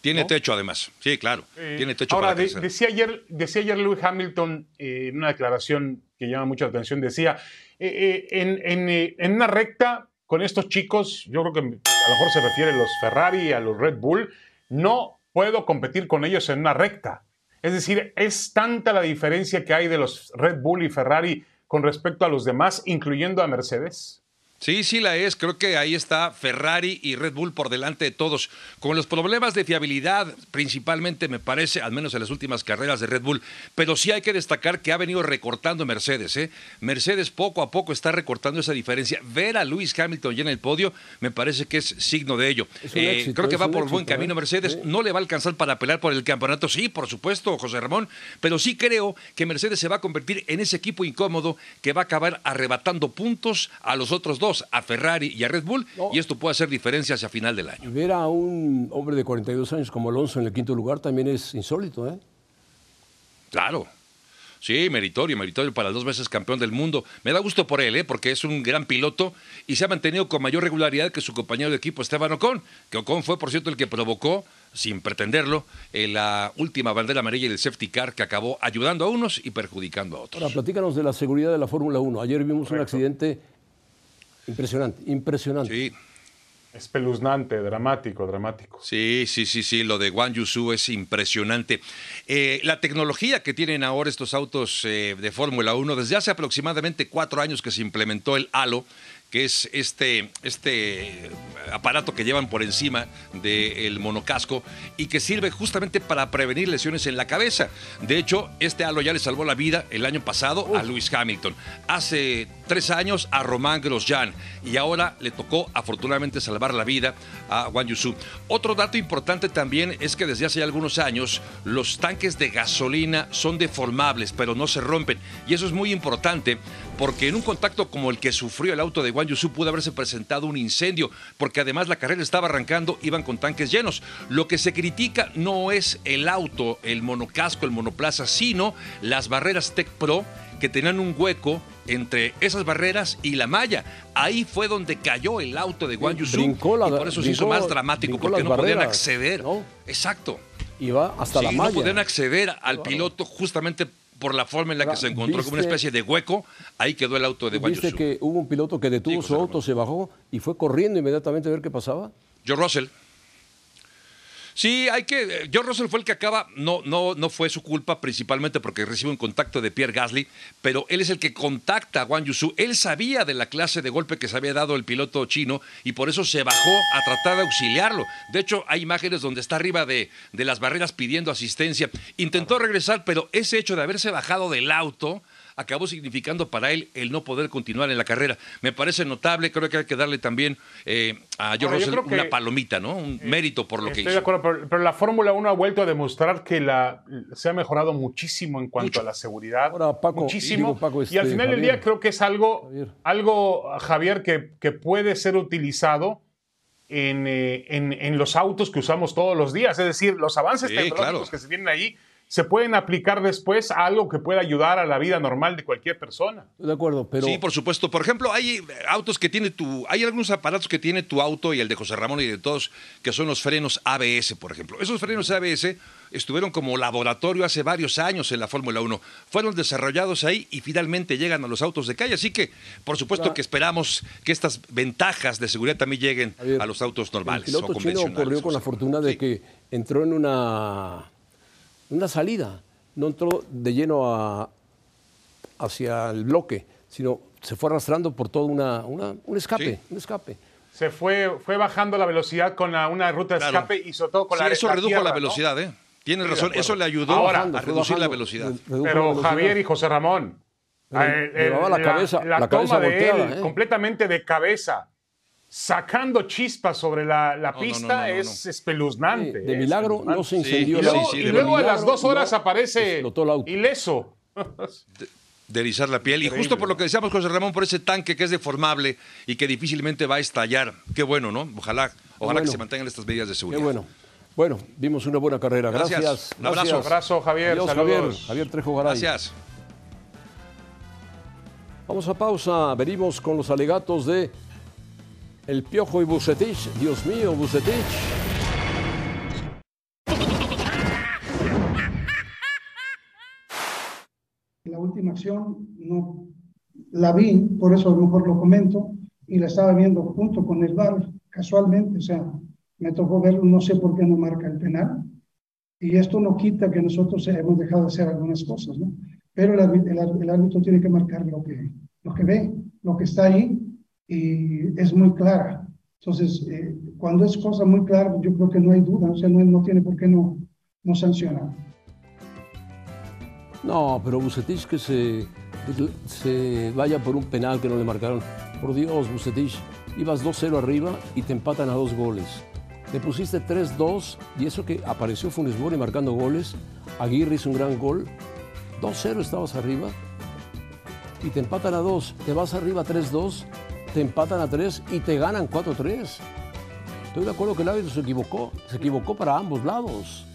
Tiene techo además, sí, claro. Eh, tiene techo ahora, decía, ayer, decía ayer Lewis Hamilton eh, en una declaración que llama mucha atención, decía, eh, en, en, una recta con estos chicos, yo creo que a lo mejor se refiere a los Ferrari, a los Red Bull, no puedo competir con ellos en una recta. Es decir, es tanta la diferencia que hay de los Red Bull y Ferrari con respecto a los demás, incluyendo a Mercedes. Sí, sí la es. Creo que ahí está Ferrari y Red Bull por delante de todos. Con los problemas de fiabilidad, principalmente me parece, al menos en las últimas carreras de Red Bull. Pero sí hay que destacar que ha venido recortando Mercedes. ¿eh? Mercedes poco a poco está recortando esa diferencia. Ver a Lewis Hamilton ya en el podio me parece que es signo de ello. Eh, creo que va por buen camino ¿eh? Mercedes. No le va a alcanzar para pelear por el campeonato. Sí, por supuesto, José Ramón. Pero sí creo que Mercedes se va a convertir en ese equipo incómodo que va a acabar arrebatando puntos a los otros dos a Ferrari y a Red Bull, y esto puede hacer diferencia hacia final del año. Ver a un hombre de 42 años como Alonso en el quinto lugar también es insólito, ¿eh? Claro. Sí, meritorio, meritorio para dos veces campeón del mundo. Me da gusto por él, ¿eh? porque es un gran piloto y se ha mantenido con mayor regularidad que su compañero de equipo Esteban Ocon, que Ocon fue, por cierto, el que provocó, sin pretenderlo, en la última bandera amarilla del safety car que acabó ayudando a unos y perjudicando a otros. Ahora, platícanos de la seguridad de la Fórmula 1. Ayer vimos un accidente Impresionante, impresionante. Sí. Espeluznante, dramático, dramático. Sí, sí, sí, sí, lo de Wang Yusu es impresionante. Eh, la tecnología que tienen ahora estos autos eh, de Fórmula 1, desde hace aproximadamente cuatro años que se implementó el halo, que es este, este aparato que llevan por encima del monocasco y que sirve justamente para prevenir lesiones en la cabeza. De hecho, este halo ya le salvó la vida el año pasado a Lewis Hamilton, hace tres años a Román Grosjean y ahora le tocó afortunadamente salvar la vida a Wang Yusu. Otro dato importante también es que desde hace algunos años los tanques de gasolina son deformables, pero no se rompen. Y eso es muy importante porque en un contacto como el que sufrió el auto de Wang Yusu pudo haberse presentado un incendio, porque además la carrera estaba arrancando, iban con tanques llenos. Lo que se critica no es el auto, el monocasco, el monoplaza, sino las barreras Tech Pro que tenían un hueco entre esas barreras y la malla. Ahí fue donde cayó el auto de Wang Yusu y por eso se hizo más dramático, porque no podían acceder. Exacto. Iba hasta la malla. No podían acceder al piloto justamente por la forma en la que se encontró como una especie de hueco, ahí quedó el auto de Wang ¿Viste que hubo un piloto que detuvo su auto, se bajó y fue corriendo inmediatamente a ver qué pasaba? Joe Russell. Sí, hay que. George Russell fue el que acaba. No, no, no fue su culpa, principalmente porque recibe un contacto de Pierre Gasly, pero él es el que contacta a Wang Yusu. Él sabía de la clase de golpe que se había dado el piloto chino y por eso se bajó a tratar de auxiliarlo. De hecho, hay imágenes donde está arriba de, de las barreras pidiendo asistencia. Intentó regresar, pero ese hecho de haberse bajado del auto acabó significando para él el no poder continuar en la carrera. Me parece notable, creo que hay que darle también eh, a George Russell una palomita, ¿no? Un eh, mérito por lo que hizo. Estoy de acuerdo, pero, la Fórmula 1 ha vuelto a demostrar que la, se ha mejorado muchísimo en cuanto a la seguridad. muchísimo. y al este, final del día creo que es algo, Javier, algo, Javier que, que puede ser utilizado en, eh, en, en, los autos que usamos todos los días. Es decir, los avances tecnológicos que se vienen ahí se pueden aplicar después a algo que pueda ayudar a la vida normal de cualquier persona. De acuerdo, pero... Sí, por supuesto. Por ejemplo, hay autos que tiene tu... Hay algunos aparatos que tiene tu auto y el de José Ramón y de todos, que son los frenos ABS, por ejemplo. Esos frenos ABS estuvieron como laboratorio hace varios años en la Fórmula 1. Fueron desarrollados ahí y finalmente llegan a los autos de calle. Así que, por supuesto que esperamos que estas ventajas de seguridad también lleguen a, los autos normales. El piloto chino ocurrió con la fortuna de que entró en una una salida. No entró de lleno a- hacia el bloque, sino se fue arrastrando por todo una, una- un escape, Sí. un escape. Se fue, fue bajando la velocidad con la- una ruta de Claro. escape y sobre todo con Sí, la eso la redujo tierra, la ¿no? velocidad, ¿eh? Tienes Sí, razón, eso le ayudó Ahora, a reducir la velocidad. la Pero velocidad. Javier y José Ramón, Pero eh, eh, llevaba la cabeza- la la cabeza toma de él ¿eh? completamente de cabeza, sacando chispas sobre la, la no, pista, no, no, no, es espeluznante. Sí, de es milagro espeluznante. no se Sí, incendió Y luego, auto. sí, y de luego a las dos horas no aparece ileso. de erizar la piel. Y justo por lo que decíamos, José Ramón, por ese tanque que es deformable y que difícilmente va a estallar. Qué bueno, ¿no? Ojalá, ojalá que se mantengan estas medidas de Qué seguridad. bueno. Bueno, vimos una buena carrera. Gracias. Gracias. Un abrazo. Gracias. Abrazo, Javier. Adiós, Saludos. Javier. Javier Trejo Garay. Gracias. Vamos a pausa. Venimos con los alegatos de El Piojo y Bucetich. Dios mío, Bucetich. La última acción no la vi, por eso a lo mejor lo comento, y la estaba viendo junto con el VAR, casualmente, o sea, me tocó verlo, no sé por qué no marca el penal, y esto no quita que nosotros hemos dejado de hacer algunas cosas, ¿no? Pero el, el el árbitro tiene que marcar lo que, lo que ve, lo que está ahí, y es muy clara. Entonces, eh, cuando es cosa muy clara, yo creo que no hay duda, o sea, no, no tiene por qué no, no sancionar. No, pero Bucetich que se, se vaya por un penal que no le marcaron. Por Dios, Bucetich, ibas 2-0 arriba y te empatan a dos goles. Te pusiste 3-2 y eso que apareció Funes Mori marcando goles. Aguirre hizo un gran gol. 2-0 estabas arriba y te empatan a dos. Te vas arriba 3-2, te empatan a 3 y te ganan 4-3. Estoy de acuerdo que el árbitro se equivocó. Se equivocó para ambos lados.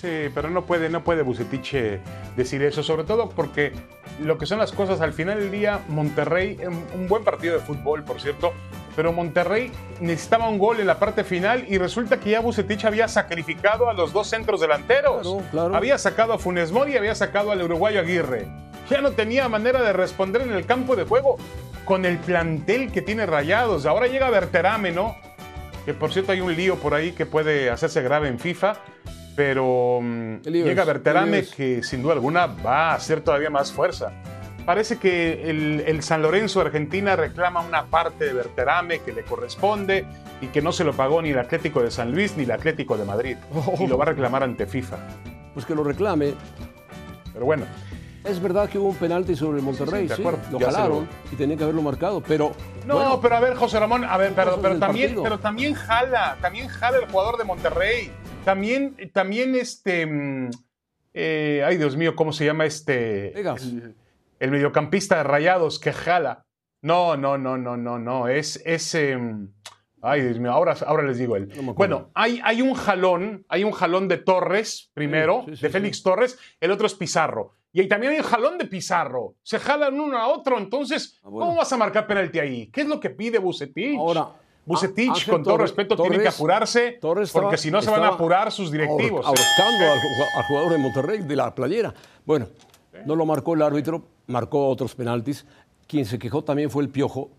Sí, pero no puede, no puede Bucetich eh, decir eso, sobre todo porque lo que son las cosas, al final del día, Monterrey, un un buen partido de fútbol, por cierto, pero Monterrey necesitaba un gol en la parte final y resulta que ya Bucetich había sacrificado a los dos centros delanteros. Claro, claro. Había sacado a Funes Mori y había sacado al uruguayo Aguirre. Ya no tenía manera de responder en el campo de juego con el plantel que tiene Rayados. Ahora llega Berterame, ¿no? Que por cierto hay un lío por ahí que puede hacerse grave en FIFA. Pero mm, ¿Qué lío llega Berterame que sin duda alguna va a hacer todavía más fuerza. Parece que el, el San Lorenzo de Argentina reclama una parte de Berterame que le corresponde y que no se lo pagó ni el Atlético de San Luis ni el Atlético de Madrid. Y lo va a reclamar ante FIFA. Pues que lo reclame. Pero bueno, Es verdad que hubo un penalti sobre el Monterrey, Sí, lo jalaron y tenía que haberlo marcado, pero No, bueno, pero a ver, José Ramón, a ver, pero, pero también, partido. pero también jala, también jala el jugador de Monterrey. También, también este, mm, eh, ay Dios mío, ¿cómo se llama este? Vegas. El, el mediocampista de Rayados que jala. No, no, no, no, no, no, es, es, em, ay Dios mío, ahora, ahora les digo él. No bueno, hay, hay un jalón, hay un jalón de Torres primero, Sí, sí, sí, de sí. Félix Torres, el otro es Pizarro. Y ahí también hay un jalón de Pizarro. Se jalan uno a otro. Entonces, Ah, bueno. ¿cómo vas a marcar penalti ahí? ¿Qué es lo que pide Bucetich? Ahora, Bucetich, Ángel con todo Torres- respeto, tiene que apurarse Torres porque si no se van a apurar sus directivos. ahor- ahorcando al, ju- al jugador de Monterrey de la playera. Bueno, no lo marcó el árbitro, marcó otros penaltis. Quien se quejó también fue el Piojo.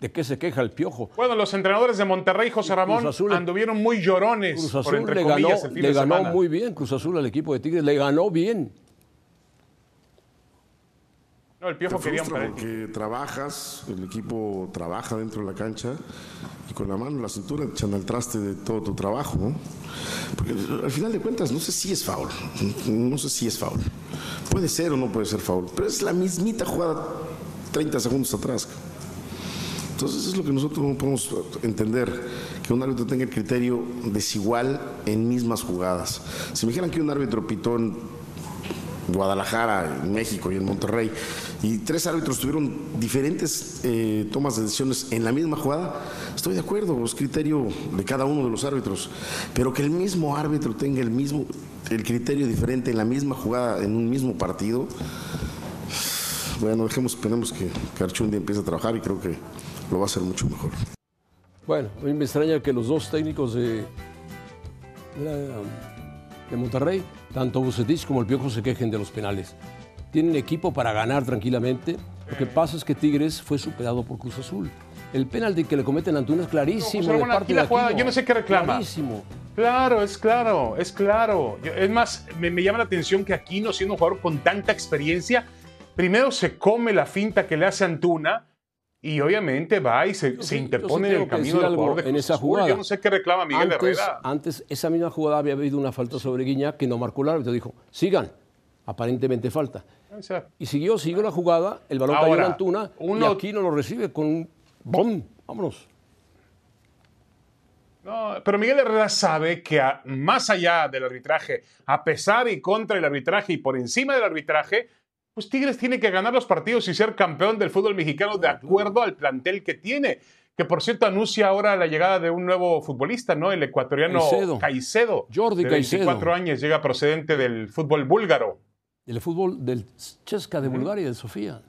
¿De qué se queja el Piojo? Bueno, los entrenadores de Monterrey, José Ramón, Azul- anduvieron muy llorones Cruz por Azul entre le ganó, comillas el fin le ganó muy bien Cruz Azul al equipo de Tigres, le ganó bien. No, el Piojo quería un porque trabajas, el equipo trabaja dentro de la cancha y con la mano en la cintura echan al traste de todo tu trabajo, ¿no? Porque al final de cuentas no sé si es foul, no sé si es foul. Puede ser o no puede ser foul, pero es la mismita jugada 30 segundos atrás. Entonces es lo que nosotros no podemos entender, que un árbitro tenga el criterio desigual en mismas jugadas. Si me dijeran que un árbitro pitó en Guadalajara, en México y en Monterrey, y tres árbitros tuvieron diferentes eh, tomas de decisiones en la misma jugada, estoy de acuerdo, es criterio de cada uno de los árbitros, pero que el mismo árbitro tenga el mismo el criterio diferente en la misma jugada, en un mismo partido, bueno, dejemos, esperemos que, que Archundi empiece a trabajar y creo que lo va a hacer mucho mejor. Bueno, a mí me extraña que los dos técnicos de Monterrey, tanto Bucetich como el Piojo, se quejen de los penales. Tienen equipo para ganar tranquilamente. Lo que pasa es que Tigres fue superado por Cruz Azul. El penalti que le cometen a Antuna es clarísimo. José de Ramón, parte aquí de la jugada, Aquino. yo no sé qué reclama. Clarísimo. Claro, es claro, es claro. Es más, me, llama la atención que Aquino, siendo un jugador con tanta experiencia, primero se come la finta que le hace Antuna y obviamente va y se, interpone en el camino del jugador de en esa jugada. Yo no sé qué reclama Miguel Herrera. Antes, esa misma jugada había habido una falta sobre Guiñac que no marcó el árbitro. Dijo, sigan, aparentemente falta. Y siguió, siguió la jugada, el balón cayó en Antuna y Aquino lo recibe con un ¡bom! Vámonos. No, pero Miguel Herrera sabe que más allá del arbitraje, a pesar y contra el arbitraje y por encima del arbitraje, pues Tigres tiene que ganar los partidos y ser campeón del fútbol mexicano de acuerdo al plantel que tiene. Que por cierto anuncia ahora la llegada de un nuevo futbolista, ¿no? El ecuatoriano Caicedo. Jordi de 24 años, llega procedente del fútbol búlgaro. El fútbol del Chesca de Bulgaria, de Sofía.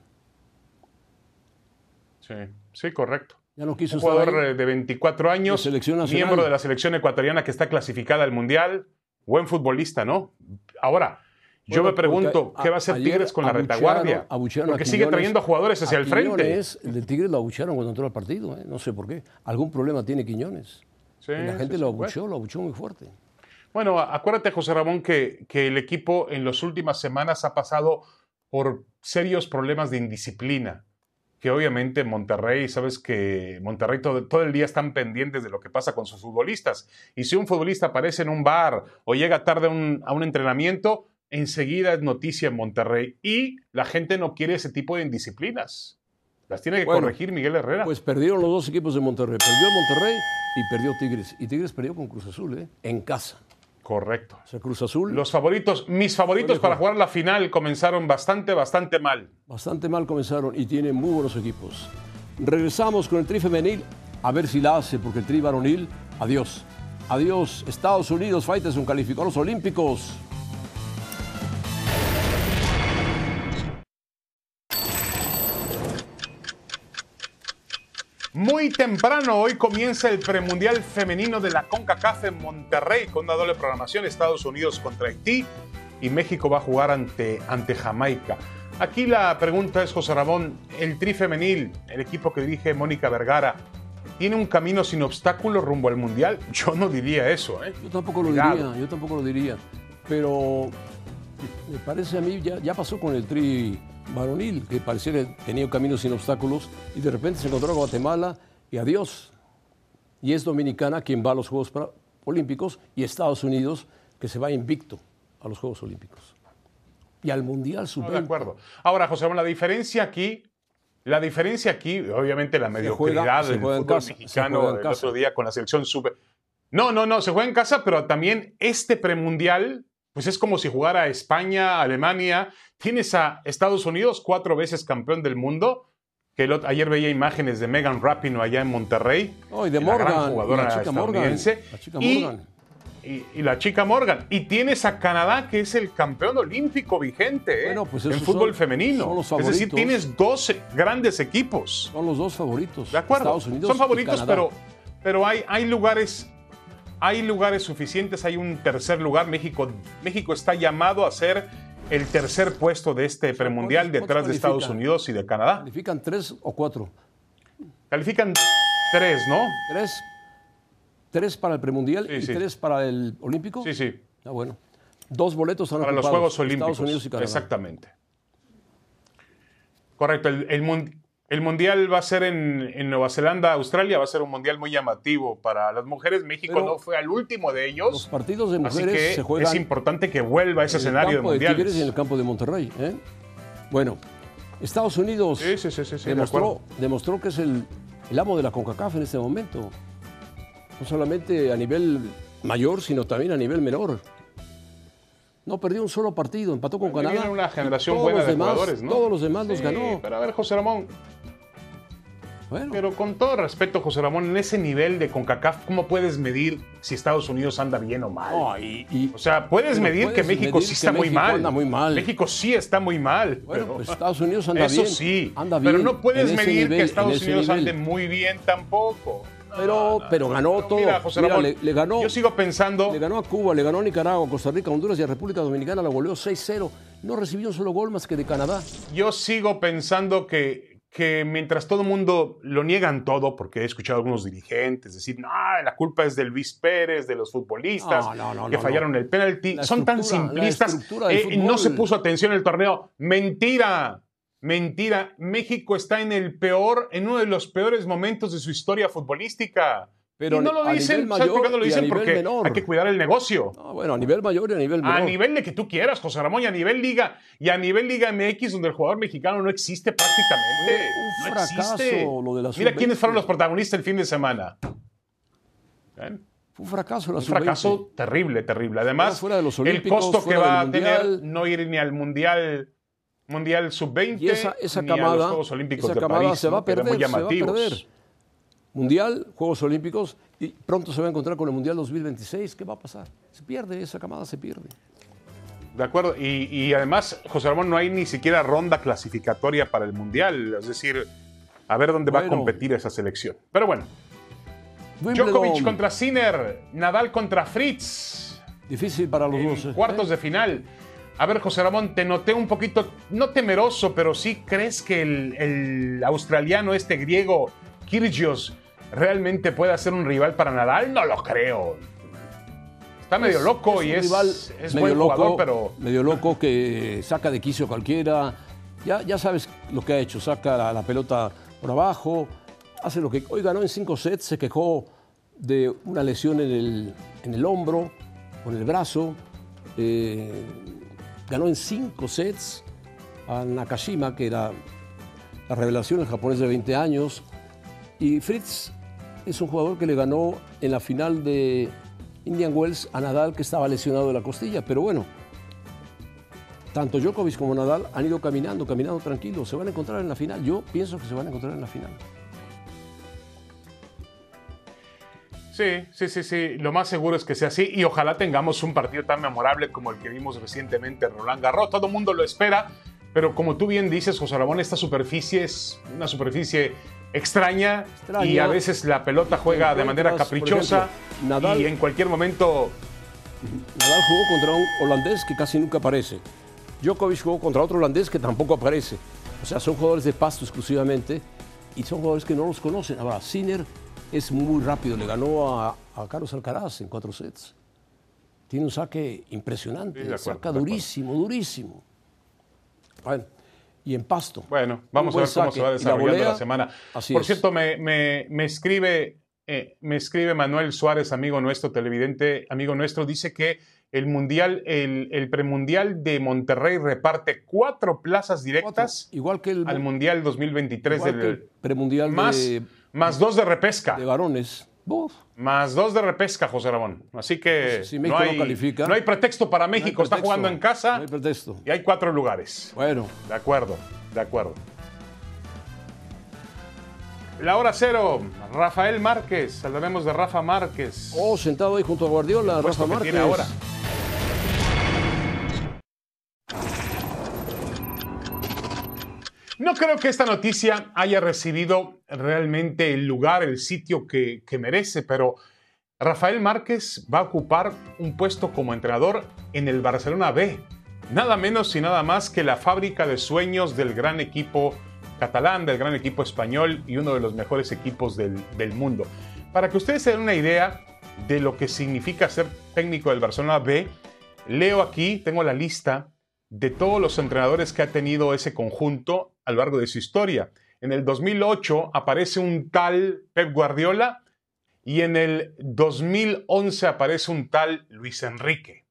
Sí, sí, correcto. Ya no quiso un jugador de 24 años, miembro de la selección ecuatoriana que está clasificada al Mundial, buen futbolista, ¿no? Ahora, yo me pregunto, ¿qué va a hacer Tigres con la retaguardia? Porque sigue trayendo jugadores hacia el frente. el de Tigres lo abuchearon cuando entró al partido, ¿eh? no sé por qué. Algún problema tiene Quiñones. la gente lo abucheó, lo abucheó muy fuerte. Bueno, acuérdate, José Ramón, que, que el equipo en las últimas semanas ha pasado por serios problemas de indisciplina que obviamente Monterrey, sabes que Monterrey todo, todo, el día están pendientes de lo que pasa con sus futbolistas. Y si un futbolista aparece en un bar o llega tarde a un entrenamiento, enseguida es noticia en Monterrey. Y la gente no quiere ese tipo de indisciplinas. Las tiene que corregir Miguel Herrera. Pues perdieron los dos equipos de Monterrey. Perdió Monterrey y perdió Tigres. Y Tigres perdió con Cruz Azul, ¿eh? En casa. Correcto. O sea, Cruz Azul. Los favoritos, mis favoritos para jugar la final comenzaron bastante, bastante mal. Bastante mal comenzaron y tienen muy buenos equipos. Regresamos con el tri femenil a ver si la hace, porque el tri varonil, adiós. Adiós. Estados Unidos, un calificó a los Olímpicos. Muy temprano hoy comienza el premundial femenino de la CONCACAF en Monterrey con una doble programación Estados Unidos contra Haití y México va a jugar ante, ante Jamaica. Aquí la pregunta es, José Ramón, el tri femenil, el equipo que dirige Mónica Vergara, ¿tiene un camino sin obstáculos rumbo al Mundial? Yo no diría eso, ¿eh? Yo tampoco lo diría, yo tampoco lo diría. Pero me parece a mí, ya, ya pasó con el tri varonil, que parecía que tenía un camino sin obstáculos, y de repente se encontró a Guatemala y adiós. Y es Dominicana quien va a los Juegos Olímpicos y Estados Unidos que se va invicto a los Juegos Olímpicos. Y al Mundial sub De acuerdo. Ahora, José, la diferencia aquí, la diferencia aquí, obviamente la mediocridad del fútbol mexicano el otro día con la selección sub... No, no, no, se juega en casa, pero también este premundial pues es como si jugara España, Alemania. Tienes a Estados Unidos, cuatro veces campeón del mundo. Que ayer veía imágenes de Megan Rapino allá en Monterrey. Oh, y de Morgan. jugadora la chica Morgan. La chica Morgan. Y, la chica Morgan. Y tienes a Canadá, que es el campeón olímpico vigente ¿eh? pues en fútbol femenino. es decir, tienes dos grandes equipos. Son los dos favoritos. De acuerdo. son favoritos, pero, pero hay, hay lugares hay lugares suficientes, hay un tercer lugar. México, México está llamado a ser el tercer puesto de este premundial detrás de Estados Unidos y de Canadá. ¿Califican tres o cuatro? Califican tres, ¿no? Tres. Tres para el premundial y tres para el olímpico. Sí, sí. Ah, bueno. Dos boletos para los Juegos Olímpicos. Estados Unidos y Canadá. Exactamente. Correcto. El, el, el mundial va a ser en, Nueva Zelanda, Australia, va a ser un mundial muy llamativo para las mujeres. México no fue al último de ellos. Los partidos de mujeres se juegan. Es importante que vuelva a ese escenario de mundial. en el campo de Monterrey. ¿eh? Bueno, Estados Unidos demostró, demostró, que es el, el amo de la CONCACAF en este momento. No solamente a nivel mayor, sino también a nivel menor. No perdió un solo partido, empató con Canadá. Tiene una generación buena de jugadores, ¿no? Todos los demás los ganó. Pero a ver, José Ramón, pero con todo respeto, José Ramón, en ese nivel de CONCACAF, ¿cómo puedes medir si Estados Unidos anda bien o mal? o sea, puedes medir que México sí está muy, mal. muy mal. México sí está muy mal. Bueno, pues Estados Unidos anda bien. Eso sí. pero no puedes medir que Estados Unidos ande muy bien tampoco. Pero, pero ganó todo. Mira, José Ramón, le, ganó, yo sigo pensando. Le ganó a Cuba, le ganó a Nicaragua, Costa Rica, Honduras y a República Dominicana, la goleó 6-0. No recibió un solo gol más que de Canadá. Yo sigo pensando que que mientras todo el mundo lo niegan todo, porque he escuchado a algunos dirigentes decir, no, la culpa es de Luis Pérez, de los futbolistas, No, no, no, que no, fallaron el penalti, La son tan simplistas, eh, no se puso atención en el torneo. Mentira, mentira. México está en el peor, en uno de los peores momentos de su historia futbolística. Pero y no lo dicen, ¿sabes por qué no mayor lo dicen? Porque menor. hay que cuidar el negocio. No, bueno, a nivel mayor y a nivel menor. A nivel de que tú quieras, José Ramón, y a nivel Liga, y a nivel Liga MX, donde el jugador mexicano no existe prácticamente. Un no fracaso existe. lo de la Mira quiénes sub-20. fueron los protagonistas el fin de semana. ¿Ven? Fue un fracaso la Un sub-20. fracaso terrible, terrible. Además, Queda fuera de los el costo que va a tener no ir ni al Mundial, mundial Sub-20 Y esa, esa ni a los camada, Juegos Olímpicos esa de camada París. se va a que eran perder, muy se va a llamativos. perder. Mundial, Juegos Olímpicos, y pronto se va a encontrar con el Mundial 2026. ¿Qué va a pasar? Se pierde, esa camada se pierde. De acuerdo. Y, y además, José Ramón, no hay ni siquiera ronda clasificatoria para el Mundial. Es decir, a ver dónde va a competir esa selección. Pero bueno, Wimbledon, Djokovic contra Sinner, Nadal contra Fritz. Difícil para los dos. ¿eh? cuartos de final. A ver, José Ramón, te noté un poquito, no temeroso, pero sí crees que el, el australiano, este griego, Kyrgios, realmente puede ser un rival para Nadal. No lo creo. Está medio Es- loco es y es, rival es medio buen loco, jugador, pero Medio loco que saca de quicio a cualquiera. Ya, ya sabes lo que ha hecho. Saca la, la pelota por abajo. Hace lo que. Hoy ganó en cinco sets. Se quejó de una lesión en el, en el hombro, con el brazo. eh, ganó en cinco sets a Nakashima, que era la revelación, el japonés de 20 años. Y Fritz es un jugador que le ganó en la final de Indian Wells a Nadal, que estaba lesionado de la costilla. Pero bueno, tanto Djokovic como Nadal han ido caminando, caminando tranquilos. Se van a encontrar en la final. Yo pienso que se van a encontrar en la final. Sí, sí, sí, sí. Lo más seguro es que sea así y ojalá tengamos un partido tan memorable como el que vimos recientemente en Roland Garros. Todo el mundo lo espera, pero como tú bien dices, José Ramón, esta superficie es una superficie extraña, Extraña. y a veces la pelota juega de manera caprichosa ejemplo, Nadal- y en cualquier momento Nadal jugó contra un holandés que casi nunca aparece. Djokovic jugó contra otro holandés que tampoco aparece. O sea, son jugadores de pasto exclusivamente y son jugadores que no los conocen. Ahora, Sinner es muy rápido, le ganó a, a Carlos Alcaraz en cuatro sets. Tiene un saque impresionante, Sí, de acuerdo, saca durísimo, durísimo. Bueno, y en pasto. Bueno, vamos a ver cómo se va la desarrollando la, semana. así Por es. cierto, me, me- me escribe, eh, me escribe Manuel Suárez, amigo nuestro, televidente, amigo nuestro, dice que el mundial, el, el premundial de Monterrey reparte cuatro plazas directas Igual que el, al mundial 2023 igual que del el premundial más, de, más dos de repesca. de varones. Más dos de repesca, José Ramón. Así que Si no, México no hay, califica, no hay pretexto para no México. Está jugando en casa No hay pretexto. y hay cuatro lugares. Bueno, De acuerdo, de acuerdo. La hora cero, Rafael Márquez. Hablaremos de Rafa Márquez. oh, sentado ahí junto a Guardiola, Rafa que Márquez. tiene ahora. No creo que esta noticia haya recibido realmente el lugar, el sitio que, que merece, pero Rafael Márquez va a ocupar un puesto como entrenador en el Barcelona B. Nada menos y nada más que la fábrica de sueños del gran equipo catalán, del gran equipo español y uno de los mejores equipos del, del mundo. Para que ustedes se den una idea de lo que significa ser técnico del Barcelona B, leo aquí, tengo la lista de todos los entrenadores que ha tenido ese conjunto a lo largo de su historia. En el 2008 aparece un tal Pep Guardiola y en el 2011 aparece un tal Luis Enrique.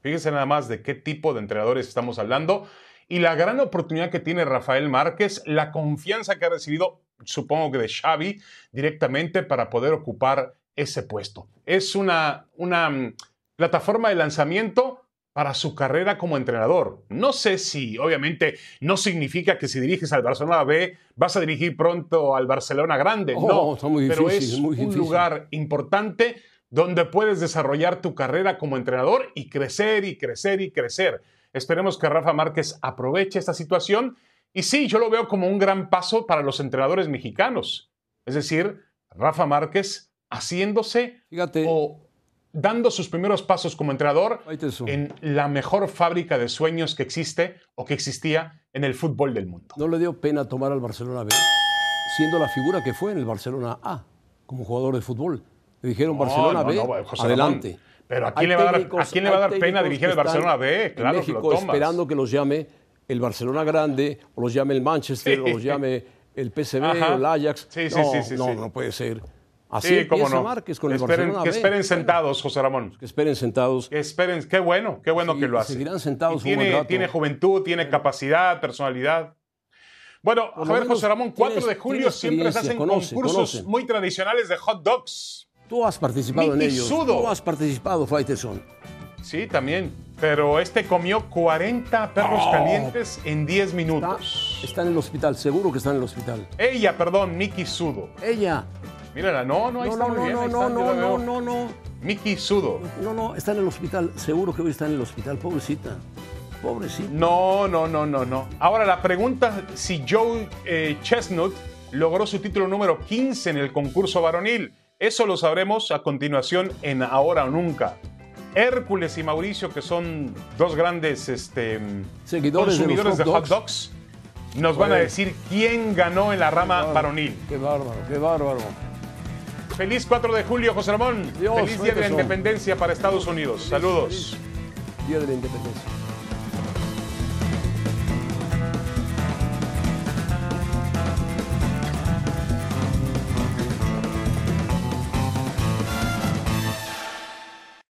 Fíjense nada más de qué tipo de entrenadores estamos hablando y la gran oportunidad que tiene Rafael Márquez, la confianza que ha recibido, supongo que de Xavi, directamente para poder ocupar ese puesto. Es una, una mm, plataforma de lanzamiento para su carrera como entrenador. No sé si, obviamente, no significa que si diriges al Barcelona B vas a dirigir pronto al Barcelona Grande. Oh, no, muy pero difícil, es muy un lugar importante donde puedes desarrollar tu carrera como entrenador y crecer y crecer y crecer. Esperemos que Rafa Márquez aproveche esta situación y sí, yo lo veo como un gran paso para los entrenadores mexicanos. Es decir, Rafa Márquez haciéndose Fíjate, o dando sus primeros pasos como entrenador en la mejor fábrica de sueños que existe o que existía en el fútbol del mundo. ¿No le dio pena tomar al Barcelona B? Siendo la figura que fue en el Barcelona A, como jugador de fútbol. Le dijeron Barcelona no, B, no, José Ramón. adelante. Pero ¿a quién le va dar- técnicos- a quién le va a dar pena dirigir el Barcelona B? en Claro lo México tomas. esperando que los llame el Barcelona Grande, o los llame el Manchester, o los llame el PSV, Ajá. el Ajax. Sí, sí, no, no, no puede ser. Así Sí, cómo no. Márquez con el esperen, Barcelona que B. esperen sentados, José Ramón. Que esperen sentados. Que esperen, qué bueno, qué bueno Sí, que lo hace. seguirán sentados Y un buen tiene, rato. tiene juventud, tiene capacidad, personalidad. Bueno, a ver, José Ramón, 4 tiene- de julio tiene siempre se hacen conoce, concursos conoce. muy tradicionales de hot dogs. Tú has participado en Miki ellos. Sudo. Tú has participado, Faitelson. Sí, también. Pero este comió 40 perros Oh. calientes en 10 Está, minutos. está en el hospital, seguro que está en el hospital. Ella, perdón, Miki Sudo. Ella. Mírala, no, no, ahí No, está no, muy no, bien. no, ahí no, está, no, no, no, no. Miki Sudo. No, no, está en el hospital. Seguro que hoy está en el hospital, pobrecita. Pobrecita. No, no, no, no, no. Ahora la pregunta si Joe eh, Chestnut logró su título número 15 en el concurso varonil. Eso lo sabremos a continuación en Ahora o Nunca. Hércules y Mauricio, que son dos grandes este, Seguidores consumidores de, hot hot dogs, nos van a decir quién ganó en la rama varonil. Qué bárbaro, qué bárbaro. Feliz 4 de julio, José Ramón. Dios, Feliz Día de la. Independencia para Estados Unidos. Saludos. Día de la Independencia.